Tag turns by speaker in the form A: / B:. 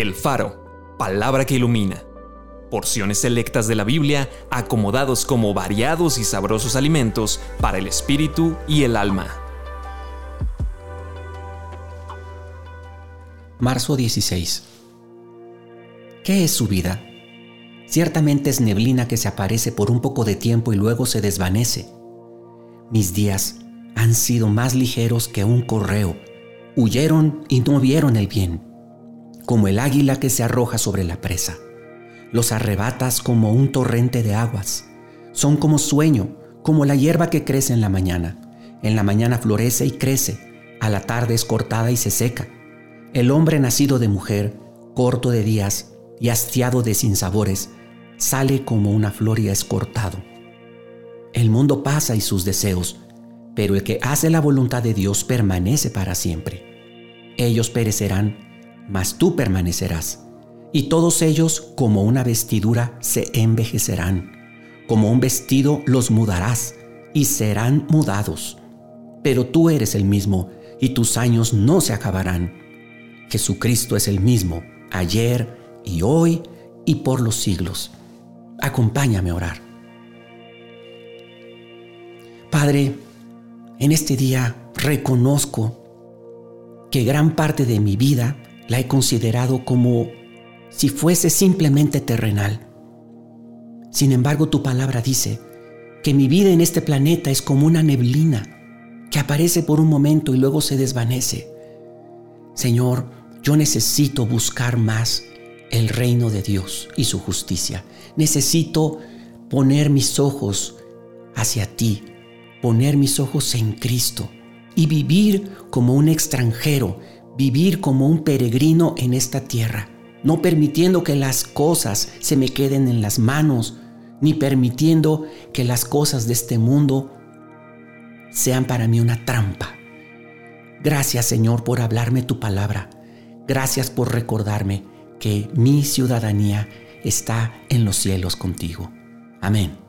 A: El Faro, palabra que ilumina. Porciones selectas de la Biblia acomodados como variados y sabrosos alimentos para el espíritu y el alma.
B: Marzo 16. ¿Qué es su vida? Ciertamente es neblina que se aparece por un poco de tiempo y luego se desvanece. Mis días han sido más ligeros que un correo. Huyeron y no vieron el bien como el águila que se arroja sobre la presa. Los arrebatas como un torrente de aguas. Son como sueño, como la hierba que crece en la mañana. En la mañana florece y crece, a la tarde es cortada y se seca. El hombre nacido de mujer, corto de días y hastiado de sinsabores, sale como una flor y es cortado. El mundo pasa y sus deseos, pero el que hace la voluntad de Dios permanece para siempre. Ellos perecerán, mas tú permanecerás. Y todos ellos como una vestidura se envejecerán, como un vestido los mudarás y serán mudados. Pero tú eres el mismo y tus años no se acabarán. Jesucristo es el mismo, ayer y hoy y por los siglos. Acompáñame a orar. Padre, en este día reconozco que gran parte de mi vida la he considerado como si fuese simplemente terrenal. Sin embargo, tu palabra dice que mi vida en este planeta es como una neblina que aparece por un momento y luego se desvanece. Señor, yo necesito buscar más el reino de Dios y su justicia. Necesito poner mis ojos hacia ti, poner mis ojos en Cristo y vivir como un extranjero vivir como un peregrino en esta tierra, no permitiendo que las cosas se me queden en las manos, ni permitiendo que las cosas de este mundo sean para mí una trampa. Gracias Señor por hablarme tu palabra. Gracias por recordarme que mi ciudadanía está en los cielos contigo. Amén.